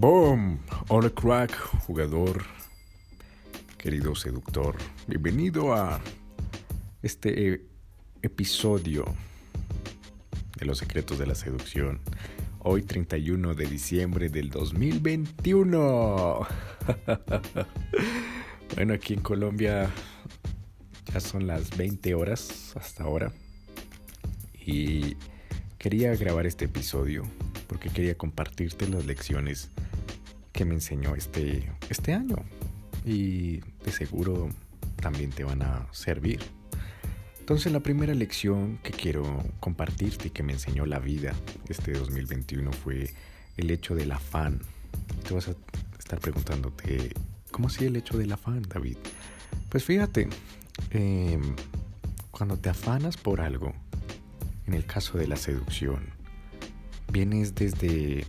Boom, hola crack, jugador, querido seductor. Bienvenido a este eh, episodio de los secretos de la seducción. Hoy 31 de diciembre del 2021. bueno, aquí en Colombia ya son las 20 horas hasta ahora. Y quería grabar este episodio porque quería compartirte las lecciones que me enseñó este, este año. Y de seguro también te van a servir. Entonces la primera lección que quiero compartirte y que me enseñó la vida este 2021 fue el hecho del afán. Te vas a estar preguntándote, ¿cómo así el hecho del afán, David? Pues fíjate, em, cuando te afanas por algo, en el caso de la seducción, vienes desde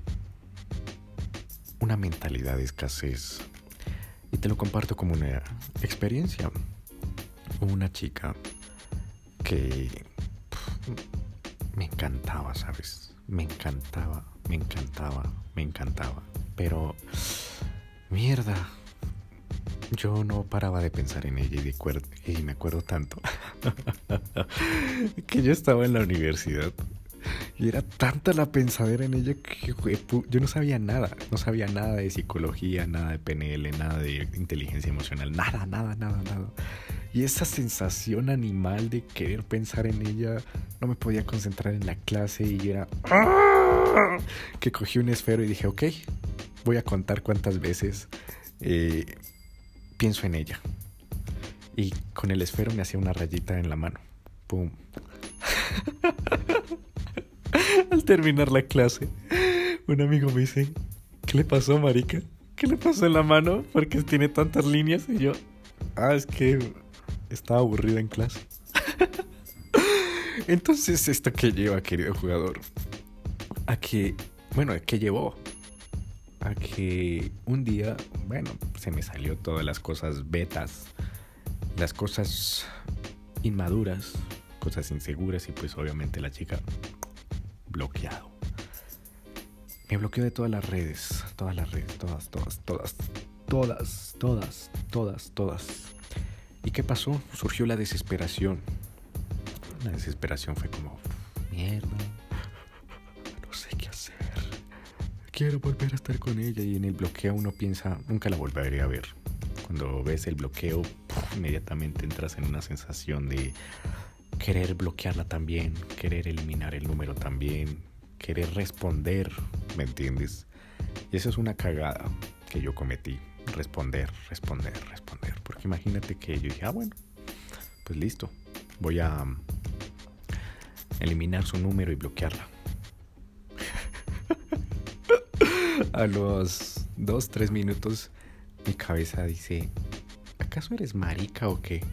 una mentalidad de escasez. Y te lo comparto como una experiencia. Una chica que me encantaba, ¿sabes? Me encantaba, me encantaba, me encantaba. Pero, mierda, yo no paraba de pensar en ella y, y me acuerdo tanto que yo estaba en la universidad y era tanta la pensadera en ella que yo no sabía nada. No sabía nada de psicología, nada de PNL, nada de inteligencia emocional. Nada, nada, nada, nada. Y esa sensación animal de querer pensar en ella, no me podía concentrar en la clase y era... ¡ah! Que cogí un esfero y dije, ok, voy a contar cuántas veces eh, pienso en ella. Y con el esfero me hacía una rayita en la mano. ¡Pum! Al terminar la clase, un amigo me dice, ¿qué le pasó, marica? ¿Qué le pasó en la mano? Porque tiene tantas líneas y yo, ah, es que estaba aburrido en clase. Entonces, ¿esto que lleva, querido jugador? A que, bueno, ¿qué llevó? A que un día, bueno, se me salió todas las cosas betas, las cosas inmaduras, cosas inseguras y pues obviamente la chica bloqueado. Me bloqueó de todas las redes, todas las redes, todas, todas, todas, todas, todas, todas, todas. ¿Y qué pasó? Surgió la desesperación. La desesperación fue como, mierda, no sé qué hacer. Quiero volver a estar con ella y en el bloqueo uno piensa, nunca la volveré a ver. Cuando ves el bloqueo, inmediatamente entras en una sensación de querer bloquearla también, querer eliminar el número también, querer responder, ¿me entiendes? Y eso es una cagada que yo cometí, responder, responder, responder. Porque imagínate que yo dije, ah, bueno, pues listo, voy a um, eliminar su número y bloquearla. a los dos, tres minutos, mi cabeza dice, ¿acaso eres marica o qué?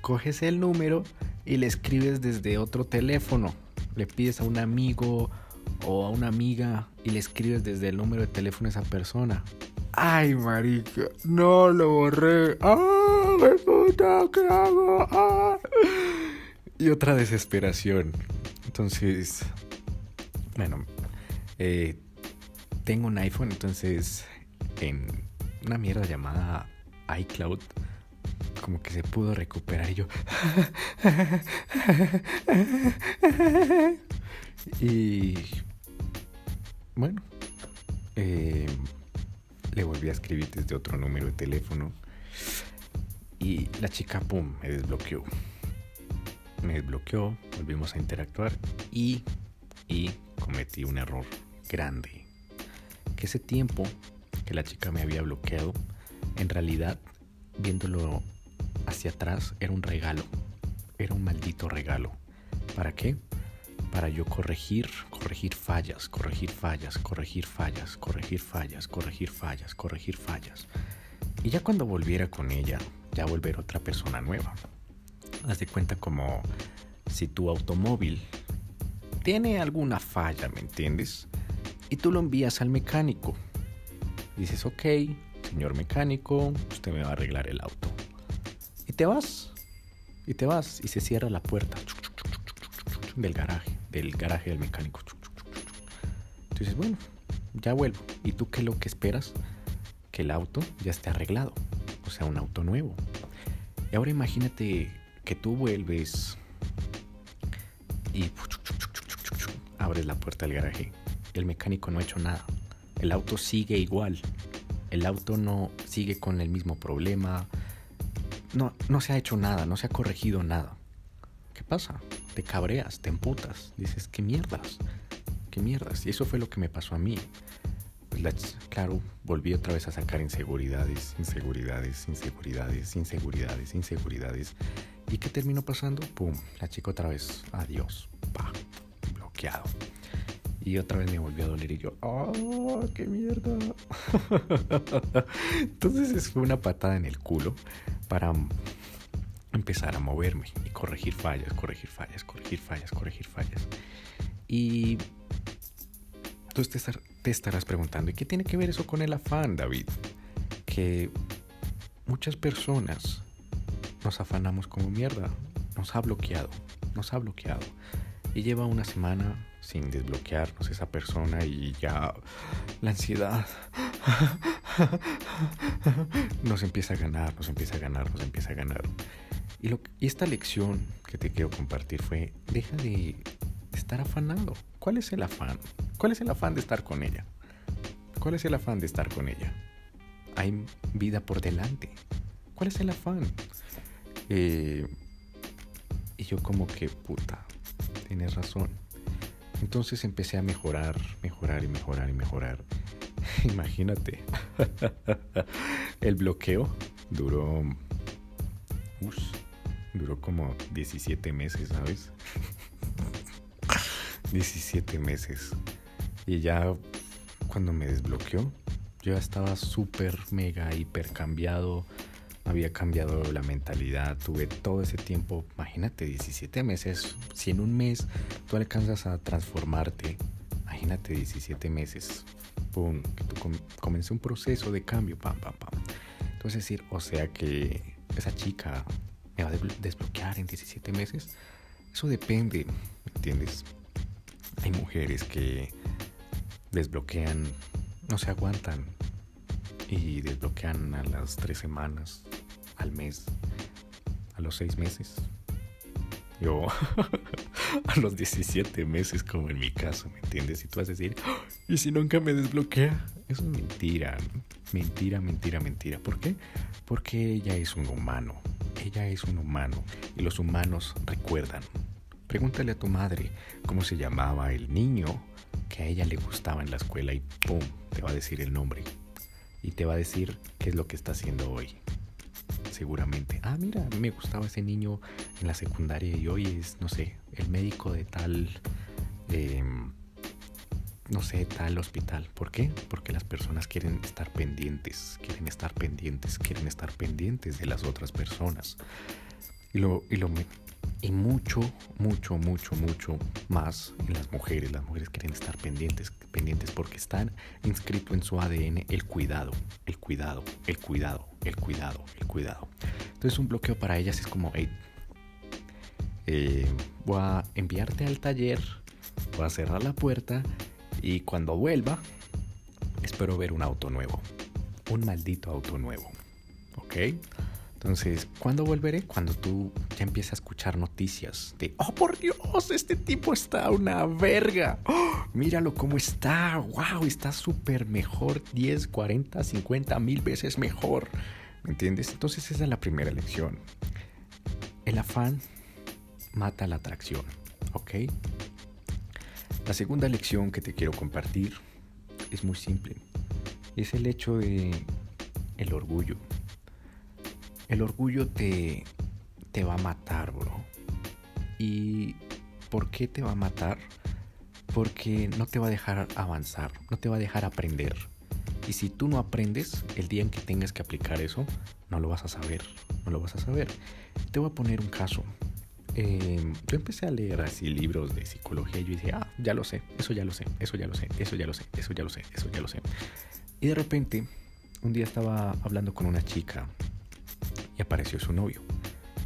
Coges el número y le escribes desde otro teléfono. Le pides a un amigo o a una amiga y le escribes desde el número de teléfono a esa persona. Ay, marica, no lo borré. ¡Ah, puta, qué hago! ¡Ah! Y otra desesperación. Entonces, bueno, eh, tengo un iPhone, entonces en una mierda llamada iCloud como que se pudo recuperar y yo... y bueno, eh, le volví a escribir desde otro número de teléfono y la chica, ¡pum!, me desbloqueó. Me desbloqueó, volvimos a interactuar y, y cometí un error grande. Que ese tiempo que la chica me había bloqueado, en realidad, viéndolo hacia atrás era un regalo. Era un maldito regalo. ¿Para qué? Para yo corregir, corregir fallas, corregir fallas, corregir fallas, corregir fallas, corregir fallas, corregir fallas. Y ya cuando volviera con ella, ya volver otra persona nueva. Haz de cuenta como si tu automóvil tiene alguna falla, ¿me entiendes? Y tú lo envías al mecánico. Dices, ok, señor mecánico, usted me va a arreglar el auto. Te vas. Y te vas. Y se cierra la puerta del garaje. Del garaje del mecánico. Entonces, bueno, ya vuelvo. ¿Y tú qué es lo que esperas? Que el auto ya esté arreglado, o sea, un auto nuevo. Y ahora imagínate que tú vuelves y abres la puerta del garaje. El mecánico no ha hecho nada. El auto sigue igual. El auto no sigue con el mismo problema. No, no se ha hecho nada, no se ha corregido nada. ¿Qué pasa? Te cabreas, te emputas. Dices, ¿qué mierdas? ¿Qué mierdas? Y eso fue lo que me pasó a mí. Pues claro, volví otra vez a sacar inseguridades, inseguridades, inseguridades, inseguridades, inseguridades. ¿Y qué terminó pasando? ¡Pum! La chica otra vez, adiós, pa, bloqueado. Y otra vez me volvió a doler y yo, ¡oh, qué mierda! Entonces fue una patada en el culo para empezar a moverme y corregir fallas, corregir fallas, corregir fallas, corregir fallas. Y tú te, estarás preguntando, ¿y qué tiene que ver eso con el afán, David? Que muchas personas nos afanamos como mierda, nos ha bloqueado, nos ha bloqueado. Y lleva una semana sin desbloquearnos esa persona y ya la ansiedad nos empieza a ganar, nos empieza a ganar, nos empieza a ganar. Y, lo, esta lección que te quiero compartir fue, deja de estar afanado. ¿Cuál es el afán? ¿Cuál es el afán de estar con ella? ¿Cuál es el afán de estar con ella? Hay vida por delante. ¿Cuál es el afán? Eh, y yo como que, puta, tienes razón. Entonces empecé a mejorar, mejorar y mejorar y mejorar. Imagínate. El bloqueo duró... duró como 17 meses, ¿sabes? 17 meses. Y ya cuando me desbloqueó, yo ya estaba súper, mega, hiper cambiado. Había cambiado la mentalidad. Tuve todo ese tiempo, imagínate, 17 meses. Si en un mes tú alcanzas a transformarte, imagínate 17 meses. Pum, que tú comencé un proceso de cambio, pam, pam, pam. Entonces decir, o sea que esa chica me va a desbloquear en 17 meses. Eso depende, ¿me entiendes? Hay mujeres que desbloquean, no se aguantan y desbloquean a las tres semanas, al mes, a los seis meses. Yo a los 17 meses, como en mi caso, ¿me entiendes? Y tú vas a decir, ¡Ah! ¿y si nunca me desbloquea? Eso es mentira, mentira, mentira, mentira. ¿Por qué? Porque ella es un humano, ella es un humano y los humanos recuerdan, Pregúntale a tu madre cómo se llamaba el niño que a ella le gustaba en la escuela y ¡pum! te va a decir el nombre. Y te va a decir qué es lo que está haciendo hoy. Seguramente. Ah, mira, me gustaba ese niño en la secundaria y hoy es, no sé, el médico de tal... Em, no sé, tal hospital. ¿Por qué? Porque las personas quieren estar pendientes, quieren estar pendientes, quieren estar pendientes de las otras personas. Y lo, y lo, y mucho, mucho, mucho, mucho más en las mujeres. Las mujeres quieren estar pendientes, pendientes porque están inscrito en su ADN el cuidado, el cuidado, el cuidado, el cuidado, el cuidado. Entonces un bloqueo para ellas es como, hey, eh, voy a enviarte al taller, voy a cerrar la puerta y cuando vuelva, espero ver un auto nuevo. Un maldito auto nuevo. ¿Ok? Entonces, ¿cuándo volveré? Cuando tú ya empieces a escuchar noticias de, oh por Dios, este tipo está una verga. Oh, míralo cómo está. Wow, está súper mejor. 10, 40, 50 mil veces mejor. ¿Me entiendes? Entonces esa es la primera lección. El afán mata la atracción. ¿Ok? La segunda lección que te quiero compartir es muy simple. Es el hecho de el orgullo. El orgullo te, te va a matar, bro. ¿Y por qué te va a matar? Porque no te va a dejar avanzar, no te va a dejar aprender. Y si tú no aprendes, el día en que tengas que aplicar eso, no lo vas a saber, no lo vas a saber. Te voy a poner un caso. Em, yo empecé a leer así libros de psicología y yo dije, ah, ya lo sé, eso ya lo sé, eso ya lo sé, eso ya lo sé, eso ya lo sé, eso ya lo sé. Y de repente, un día estaba hablando con una chica apareció su novio.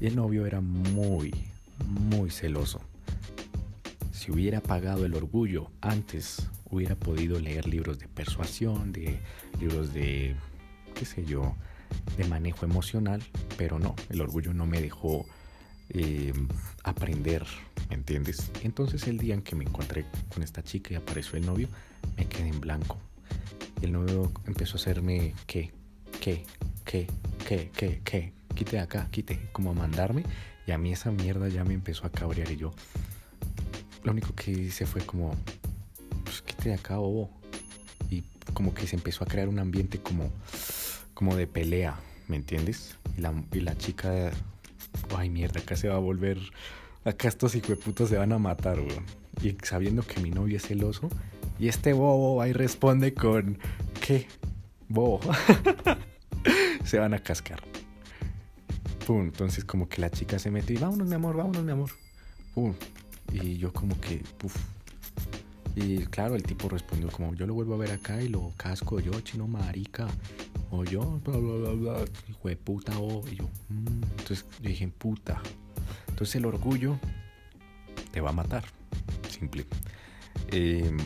Y el novio era muy, muy celoso. si hubiera pagado el orgullo antes, hubiera podido leer libros de persuasión, de libros de, qué sé yo, de manejo emocional, pero no, el orgullo no me dejó eh, aprender, ¿me entiendes? Entonces el día en que me encontré con esta chica y apareció el novio, me quedé en blanco. El novio empezó a hacerme, ¿qué? ¿Qué? ¿Qué? ¿Qué? ¿Qué? ¿Qué? Quite de acá, quite, como a mandarme. Y a mí esa mierda ya me empezó a cabrear y yo, lo único que hice fue como, pues quite de acá, bobo. Y como que se empezó a crear un ambiente como, como de pelea, ¿me entiendes? Y la, y la chica, ay mierda, acá se va a volver, acá estos hijueputos se van a matar, weón. Y sabiendo que mi novio es celoso, y este bobo ahí responde con, ¿qué? Bobo. se van a cascar. Pum, entonces como que la chica se mete y vámonos mi amor, vámonos mi amor. Pum, y yo como que, uff. Y claro, el tipo respondió como, yo lo vuelvo a ver acá y lo casco yo, chino marica. O yo, bla, bla, bla, bla. Hijo de puta, o. Y yo, mmm. entonces yo dije, puta. Entonces el orgullo te va a matar. Simple. Eh,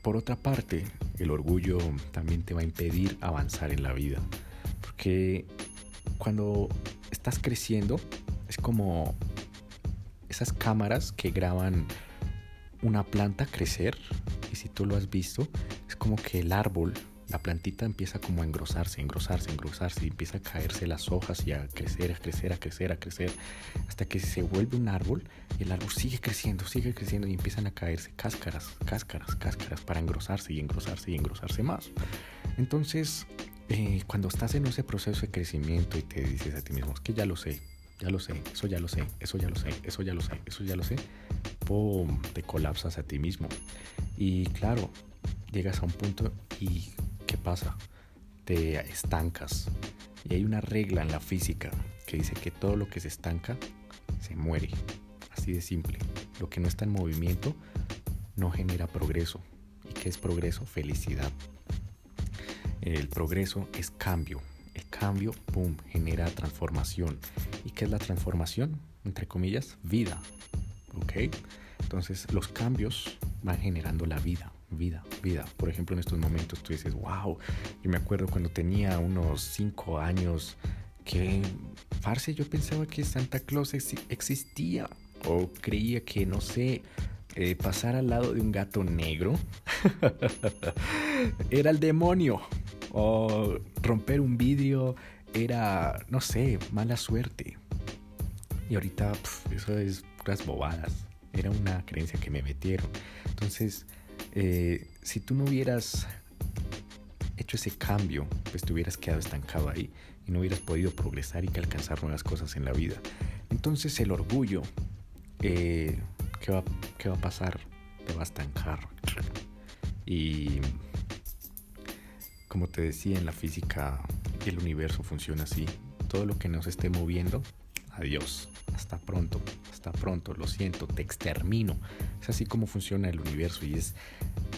por otra parte, el orgullo también te va a impedir avanzar en la vida. Porque cuando estás creciendo, es como esas cámaras que graban una planta crecer y si tú lo has visto es como que el árbol la plantita empieza como a engrosarse, engrosarse, engrosarse y empieza a caerse las hojas y a crecer, a crecer, a crecer, a crecer hasta que se vuelve un árbol y el árbol sigue creciendo, sigue creciendo y empiezan a caerse cáscaras, cáscaras, cáscaras para engrosarse y engrosarse y engrosarse más. Entonces, eh, cuando estás en ese proceso de crecimiento y te dices a ti mismo, es que ya lo sé, ya lo sé, eso ya lo sé, eso ya lo sé, eso ya lo sé, eso ya lo sé, ¡pum! te colapsas a ti mismo. Y claro, llegas a un punto y ¿qué pasa? Te estancas. Y hay una regla en la física que dice que todo lo que se estanca se muere. Así de simple. Lo que no está en movimiento no genera progreso. ¿Y qué es progreso? Felicidad. El progreso es cambio. El cambio, ¡pum!, genera transformación. ¿Y qué es la transformación? Entre comillas, vida. ¿Ok? Entonces los cambios van generando la vida, vida, vida. Por ejemplo, en estos momentos tú dices, wow, yo me acuerdo cuando tenía unos 5 años que, parce, yo pensaba que Santa Claus existía o creía que, no sé, eh, pasar al lado de un gato negro era el demonio o romper un vidrio era, no sé, mala suerte. Y ahorita eso es puras bobadas. Era una creencia que me metieron. Entonces, eh, si tú no hubieras hecho ese cambio, pues te hubieras quedado estancado ahí y no hubieras podido progresar y alcanzar nuevas cosas en la vida. Entonces el orgullo, eh, ¿qué, va, ¿qué va a pasar? Te va a estancar. Y como te decía, en la física el universo funciona así. Todo lo que nos esté moviendo, adiós, hasta pronto, hasta pronto, lo siento, te extermino. Es así como funciona el universo y es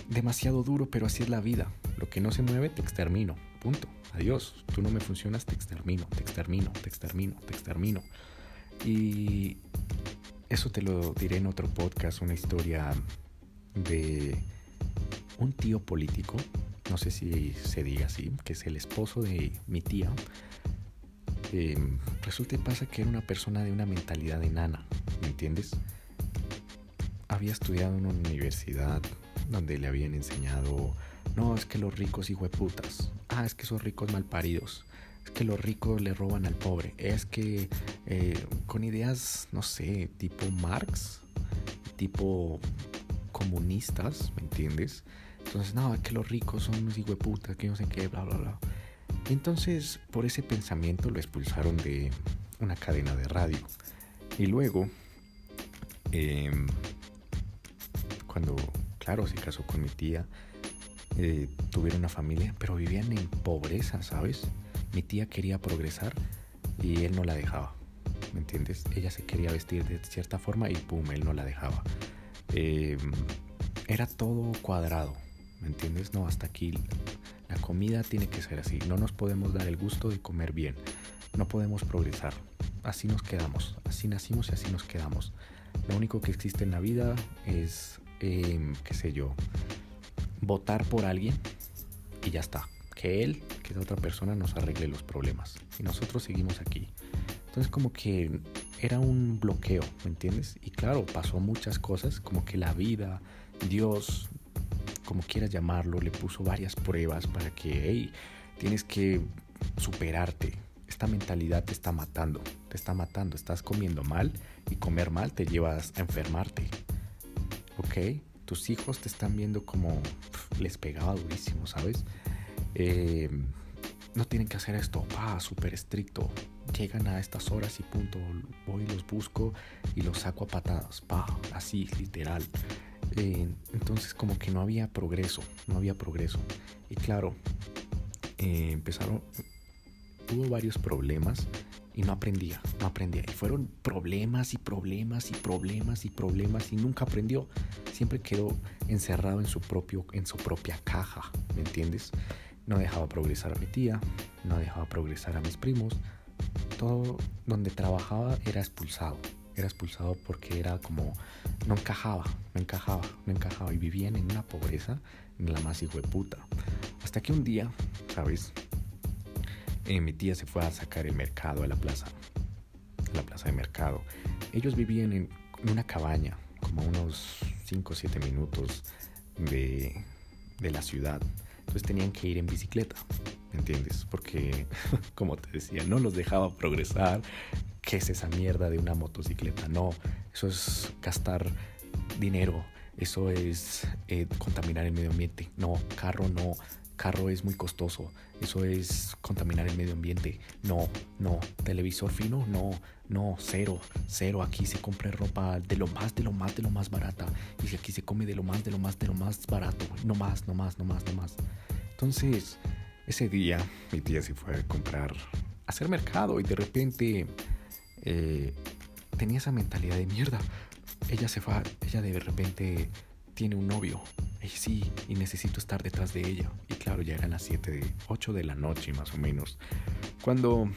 demasiado duro, pero así es la vida. Lo que no se mueve, te extermino. Punto. Adiós. Tú no me funcionas, te extermino, te extermino, te extermino, te extermino. Y eso te lo diré en otro podcast, una historia de un tío político no sé si se diga así, que es el esposo de mi tía, em, resulta y pasa que era una persona de una mentalidad enana, ¿me entiendes? Había estudiado en una universidad donde le habían enseñado, no, es que los ricos hijo de putas, ah, es que esos ricos malparidos, es que los ricos le roban al pobre, es que eh, con ideas, no sé, tipo Marx, tipo comunistas, ¿me entiendes? Entonces, no, es que los ricos son unos puta, que no sé qué, bla, bla, bla. entonces, por ese pensamiento, lo expulsaron de una cadena de radio. Y luego, em, cuando, claro, se casó con mi tía, eh, tuvieron una familia, pero vivían en pobreza, ¿sabes? Mi tía quería progresar y él no la dejaba. ¿Me entiendes? Ella se quería vestir de cierta forma y pum, él no la dejaba. Em, era todo cuadrado. ¿Me entiendes? No, hasta aquí la comida tiene que ser así. No nos podemos dar el gusto de comer bien. No podemos progresar. Así nos quedamos. Así nacimos y así nos quedamos. Lo único que existe en la vida es, em, qué sé yo, votar por alguien y ya está. Que él, que esa otra persona nos arregle los problemas. Y nosotros seguimos aquí. Entonces como que era un bloqueo, ¿me entiendes? Y claro, pasó muchas cosas, como que la vida, Dios, como quieras llamarlo, le puso varias pruebas para que, hey, tienes que superarte. Esta mentalidad te está matando, te está matando, estás comiendo mal y comer mal te llevas a enfermarte. ¿Ok? Tus hijos te están viendo como les pegaba durísimo, ¿sabes? Eh, no tienen que hacer esto, pa, súper estricto. Llegan a estas horas y punto. Voy los busco y los saco a patadas, pa, así, literal. Entonces como que no había progreso, no había progreso. Y claro, eh, empezaron, tuvo varios problemas y no aprendía, no aprendía. Y fueron problemas y problemas y problemas y problemas y nunca aprendió. Siempre quedó encerrado en su, propio, en su propia caja, ¿me entiendes? No dejaba progresar a mi tía, no dejaba progresar a mis primos. Todo donde trabajaba era expulsado. Era expulsado porque era como, no encajaba, no encajaba, no encajaba. Y vivían en una pobreza en la más hijo de puta. Hasta que un día, ¿sabes? Eh, mi tía se fue a sacar el mercado a la plaza, la plaza de mercado. Ellos vivían en una cabaña, como unos 5 o 7 minutos de, de la ciudad. Entonces tenían que ir en bicicleta, ¿me entiendes? Porque, como te decía, no los dejaba progresar. ¿Qué es esa mierda de una motocicleta? No, eso es gastar dinero, eso es eh, contaminar el medio ambiente. No, carro no, carro es muy costoso, eso es contaminar el medio ambiente. No, no, televisor fino, no, no, cero, cero. Aquí se compra ropa de lo más, de lo más, de lo más barata. Y aquí se come de lo más, de lo más, de lo más barato. No más, no más, no más, no más. Entonces, ese día mi tía se fue a comprar, a hacer mercado y de repente eh, tenía esa mentalidad de mierda. Ella se fue, ella de repente tiene un novio. Y sí, y necesito estar detrás de ella. Y claro, ya eran las 7 de 8 de la noche más o menos. Cuando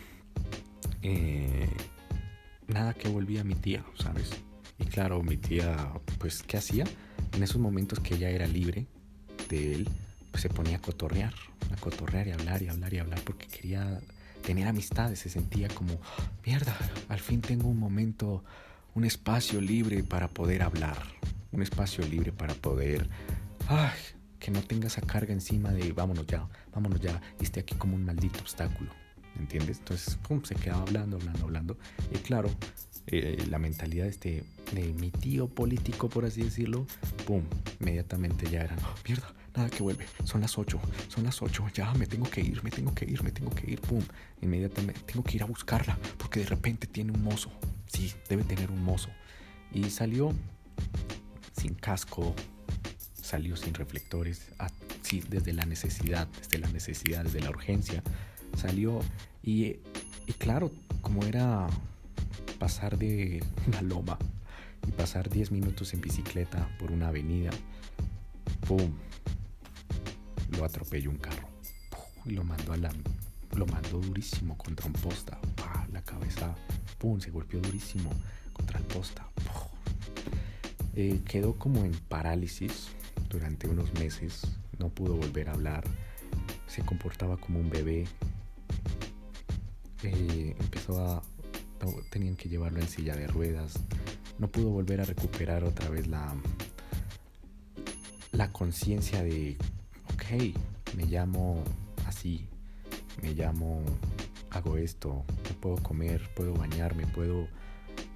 eh, nada que volvía mi tía, ¿sabes? Y claro, mi tía, pues, ¿qué hacía? En esos momentos que ella era libre de él, pues se ponía a cotorrear, a cotorrear y hablar y hablar y hablar porque quería tener amistades, se sentía como, mierda, al fin tengo un momento, un espacio libre para poder hablar, un espacio libre para poder, ay, que no tenga esa carga encima de vámonos ya, vámonos ya, y esté aquí como un maldito obstáculo, ¿entiendes? Entonces, pum, se quedaba hablando, hablando, hablando, y claro, eh, la mentalidad este, de mi tío político, por así decirlo, pum, inmediatamente ya era, oh, mierda, nada que vuelve, son las 8, son las 8, ya me tengo que ir, me tengo que ir, me tengo que ir, pum, inmediatamente tengo que ir a buscarla, porque de repente tiene un mozo, sí, debe tener un mozo, y salió sin casco, salió sin reflectores, sí, desde la necesidad, desde la necesidad, desde la urgencia, salió y, y claro, como era pasar de una loma y pasar 10 minutos en bicicleta por una avenida, ¡pum! Lo atropelló un carro y lo mandó a la, lo mandó durísimo contra un posta, la cabeza, ¡pum! Se golpeó durísimo contra el posta, eh, quedó como en parálisis durante unos meses, no pudo volver a hablar, se comportaba como un bebé, eh, empezó a, tenían que llevarlo en silla de ruedas, no pudo volver a recuperar otra vez la, la conciencia de, ok, me llamo así, me llamo, hago esto, puedo comer, puedo bañarme, puedo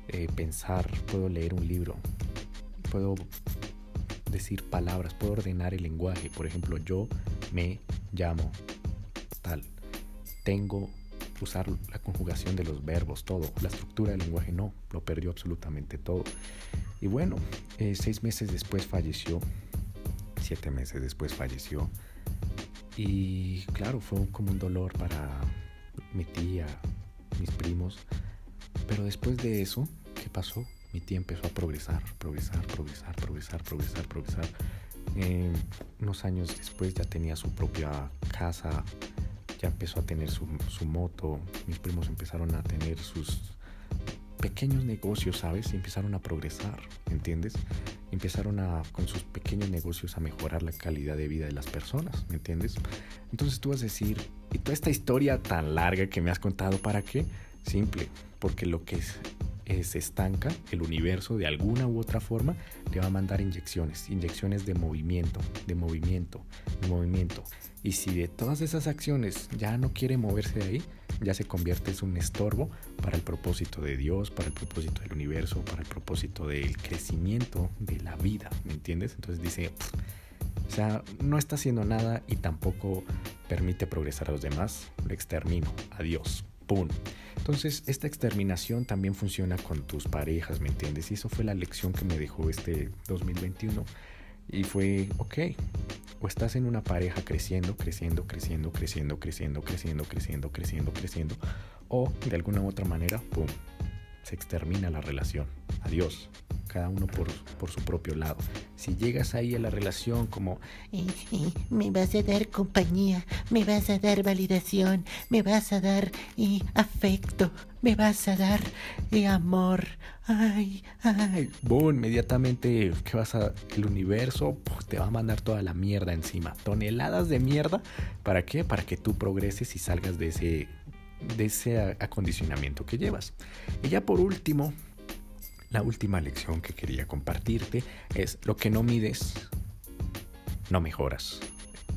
eh, pensar, puedo leer un libro, puedo decir palabras, puedo ordenar el lenguaje. Por ejemplo, yo me llamo tal. Tengo usar la conjugación de los verbos, todo. La estructura del lenguaje no, lo perdió absolutamente todo. Y bueno, eh, seis meses después falleció, siete meses después falleció. Y claro, fue como un dolor para mi tía, mis primos. Pero después de eso, ¿qué pasó? Mi tía empezó a progresar, progresar, progresar, progresar, progresar, progresar. Eh, unos años después ya tenía su propia casa, ya empezó a tener su, su, moto, mis primos empezaron a tener sus pequeños negocios, ¿sabes? Y empezaron a progresar, ¿entiendes? Empezaron a, con sus pequeños negocios a mejorar la calidad de vida de las personas, ¿me entiendes? Entonces tú vas a decir, ¿y toda esta historia tan larga que me has contado para qué? Simple, porque lo que es, se estanca, el universo de alguna u otra forma te va a mandar inyecciones, inyecciones de movimiento, de movimiento, de movimiento. Y si de todas esas acciones ya no quiere moverse de ahí, ya se convierte en un estorbo para el propósito de Dios, para el propósito del universo, para el propósito del crecimiento de la vida, ¿me entiendes? Entonces dice, o sea, no está haciendo nada y tampoco permite progresar a los demás, lo extermino, adiós, ¡pum! Entonces, esta exterminación también funciona con tus parejas, ¿me entiendes? Y eso fue la lección que me dejó este 2021. Y fue, ok, o estás en una pareja creciendo, creciendo, creciendo, creciendo, creciendo, creciendo, creciendo, creciendo, creciendo, o de alguna u otra manera, ¡pum!, se extermina la relación. Adiós. Cada uno por, por su propio lado. Si llegas ahí a la relación como, me vas a dar compañía, me vas a dar validación, me vas a dar afecto, me vas a dar amor. Ay, ay. Boom, inmediatamente que vas a el universo te va a mandar toda la mierda encima. Toneladas de mierda. ¿Para qué? Para que tú progreses y salgas de ese de ese acondicionamiento que llevas. Y ya por último, la última lección que quería compartirte es lo que no mides, no mejoras.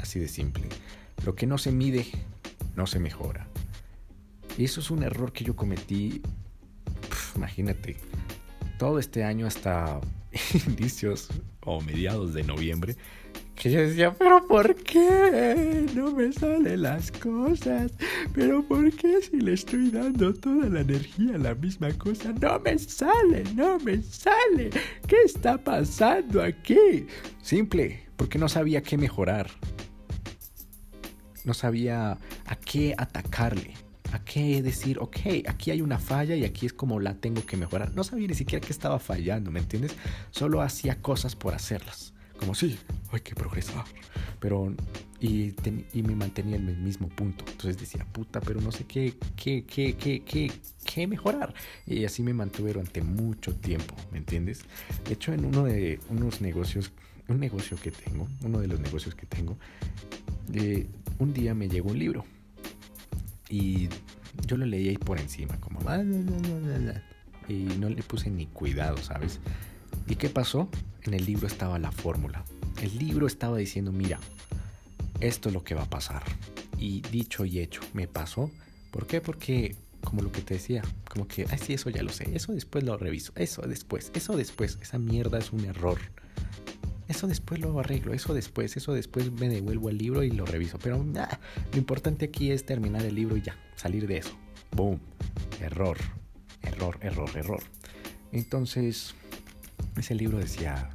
Así de simple. Lo que no se mide, no se mejora. Y eso es un error que yo cometí, imagínate, todo este año hasta inicios o mediados de noviembre, que yo decía, pero ¿por qué no me salen las cosas? Pero ¿por qué si le estoy dando toda la energía a la misma cosa? No me sale, no me sale. ¿Qué está pasando aquí? Simple, porque no sabía qué mejorar. No sabía a qué atacarle. A qué decir, ok, aquí hay una falla y aquí es como la tengo que mejorar. No sabía ni siquiera que estaba fallando, ¿me entiendes? Solo hacía cosas por hacerlas como sí, hay que progresar. Pero, y, y, me mantenía en el mismo punto. Entonces decía, puta, pero no sé qué, qué, qué, qué, qué, qué mejorar. Y así me mantuve durante mucho tiempo, ¿me entiendes? De hecho, en uno de unos negocios, un negocio que tengo, uno de los negocios que tengo, eh, un día me llegó un libro. Y yo lo leí ahí por encima, como... Y no le puse ni cuidado, ¿sabes? ¿Y qué pasó? En el libro estaba la fórmula. El libro estaba diciendo, mira, esto es lo que va a pasar. Y dicho y hecho, me pasó. ¿Por qué? Porque, como lo que te decía, como que, ay, sí, eso ya lo sé, eso después lo reviso, eso después, eso después, esa mierda es un error. Eso después lo arreglo, eso después, eso después me devuelvo el libro y lo reviso. Pero nada, lo importante aquí es terminar el libro y ya, salir de eso. Boom, error, error, error, error. Entonces, ese libro decía,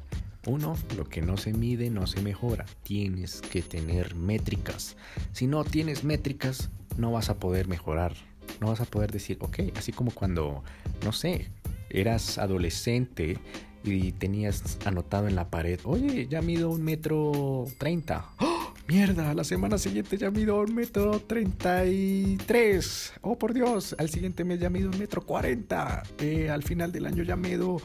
uno, lo que no se mide no se mejora. Tienes que tener métricas. Si no tienes métricas, no vas a poder mejorar. No vas a poder decir, ok, así como cuando, no sé, eras adolescente y tenías anotado en la pared, oye, ya mido un metro treinta. ¡Oh, mierda, la semana siguiente ya mido un metro treinta y tres. Oh, por Dios, al siguiente mes ya mido un metro cuarenta. Eh, al final del año ya mido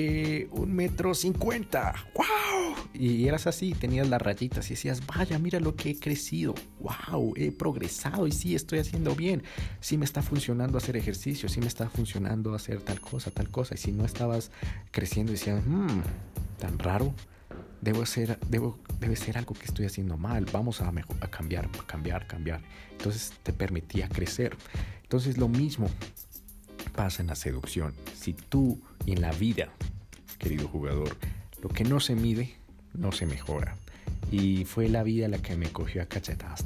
eh, un metro cincuenta. ¡Wow! Y eras así, tenías las rayitas y decías, vaya, mira lo que he crecido. ¡Wow! He progresado y sí, estoy haciendo bien. Sí me está funcionando hacer ejercicio, sí me está funcionando hacer tal cosa, tal cosa. Y si no estabas creciendo, decías, mmm, tan raro. Debo hacer, debo, debe ser algo que estoy haciendo mal. Vamos a, a cambiar, cambiar, cambiar. Entonces te permitía crecer. Entonces lo mismo pasa en la seducción. Si tú en la vida, querido jugador, lo que no se mide, no se mejora. Y fue la vida la que me cogió a cachetadas.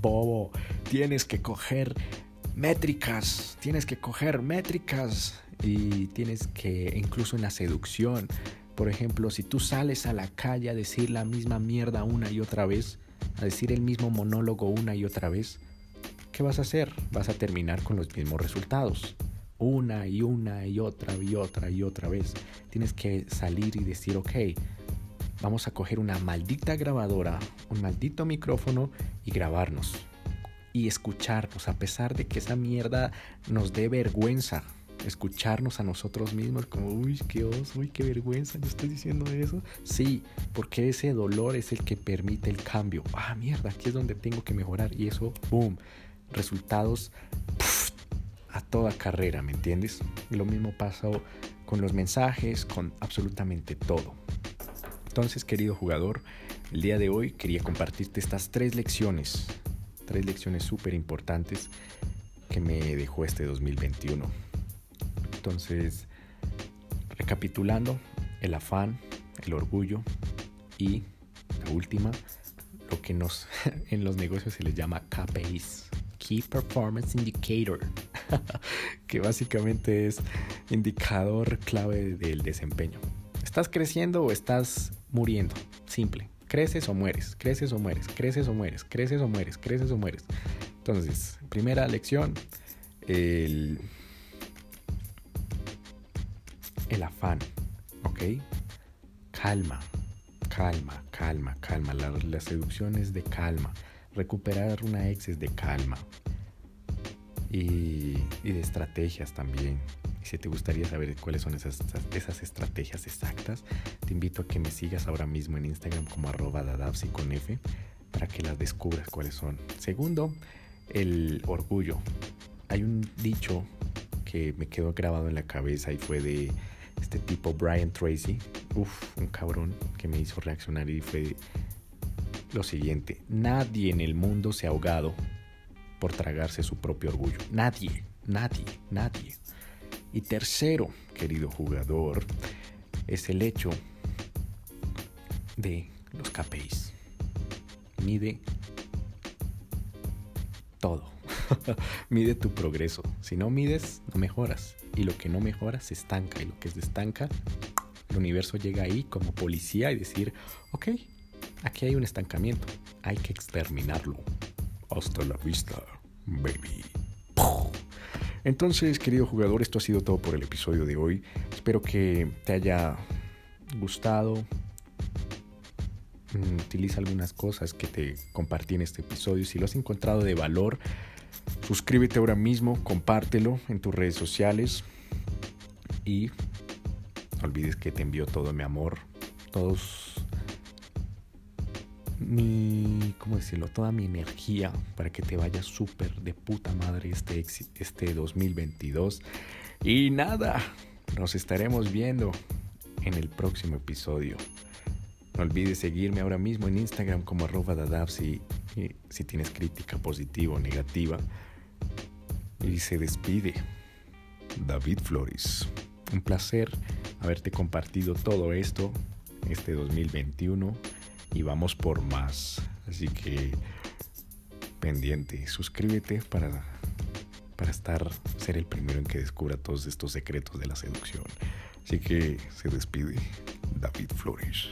Bobo, tienes que coger métricas, tienes que coger métricas y tienes que, incluso en la seducción, por ejemplo, si tú sales a la calle a decir la misma mierda una y otra vez, a decir el mismo monólogo una y otra vez, ¿qué vas a hacer? Vas a terminar con los mismos resultados. Una y una y otra y otra y otra vez. Tienes que salir y decir, ok, vamos a coger una maldita grabadora, un maldito micrófono y grabarnos. y escucharnos, a pesar de que esa mierda nos dé vergüenza. Escucharnos a nosotros mismos como, uy, qué oso, uy, qué vergüenza, yo estoy diciendo eso. Sí, porque ese dolor es el que permite el cambio. Ah, mierda, aquí es donde tengo que mejorar. Y eso, boom, resultados a toda carrera, ¿me entiendes? Lo mismo pasa con los mensajes, con absolutamente todo. Entonces, querido jugador, el día de hoy quería compartirte estas tres lecciones tres lecciones súper importantes que me dejó este 2021. Entonces, recapitulando, el afán, el orgullo y la última, lo que en los negocios se les llama KPIs, Key Performance Indicator, que básicamente es indicador clave del desempeño. ¿Estás creciendo o estás muriendo? Simple. Creces o mueres, creces o mueres, creces o mueres, creces o mueres, creces o mueres. Entonces, primera lección, el, el afán, ¿ok? Calma, calma, calma, calma. La, la seducción es de calma. Recuperar una ex es de calma. Y, de estrategias también. Si te gustaría saber cuáles son esas, esas estrategias exactas, te invito a que me sigas ahora mismo en Instagram como arroba dadapsi para que las descubras cuáles son. Segundo, el orgullo. Hay un dicho que me quedó grabado en la cabeza y fue de este tipo Brian Tracy. Uf, un cabrón que me hizo reaccionar y fue lo siguiente. Nadie en el mundo se ha ahogado por tragarse su propio orgullo. Nadie, nadie, nadie. Y tercero, querido jugador, es el hecho de los KPIs. Mide todo. Mide tu progreso. Si no mides, no mejoras. Y lo que no mejora se estanca. Y lo que se estanca, el universo llega ahí como policía y decir, ok, aquí hay un estancamiento. Hay que exterminarlo. Hasta la vista, baby. Entonces, querido jugador, esto ha sido todo por el episodio de hoy. Espero que te haya gustado. Mm, utiliza algunas cosas que te compartí en este episodio. Si lo has encontrado de valor, suscríbete ahora mismo, compártelo en tus redes sociales y no olvides que te envío todo mi amor, todos mi, ¿cómo decirlo? Toda mi energía para que te vayas súper de puta madre este, este 2022. Y nada, nos estaremos viendo en el próximo episodio. No olvides seguirme ahora mismo en Instagram como arroba dadab si, si tienes crítica positiva o negativa. Y se despide David Flores. Un placer haberte compartido todo esto este 2021 y vamos por más. Así que pendiente, suscríbete para, para estar, ser el primero en que descubra todos estos secretos de la seducción. Así que se despide David Flores.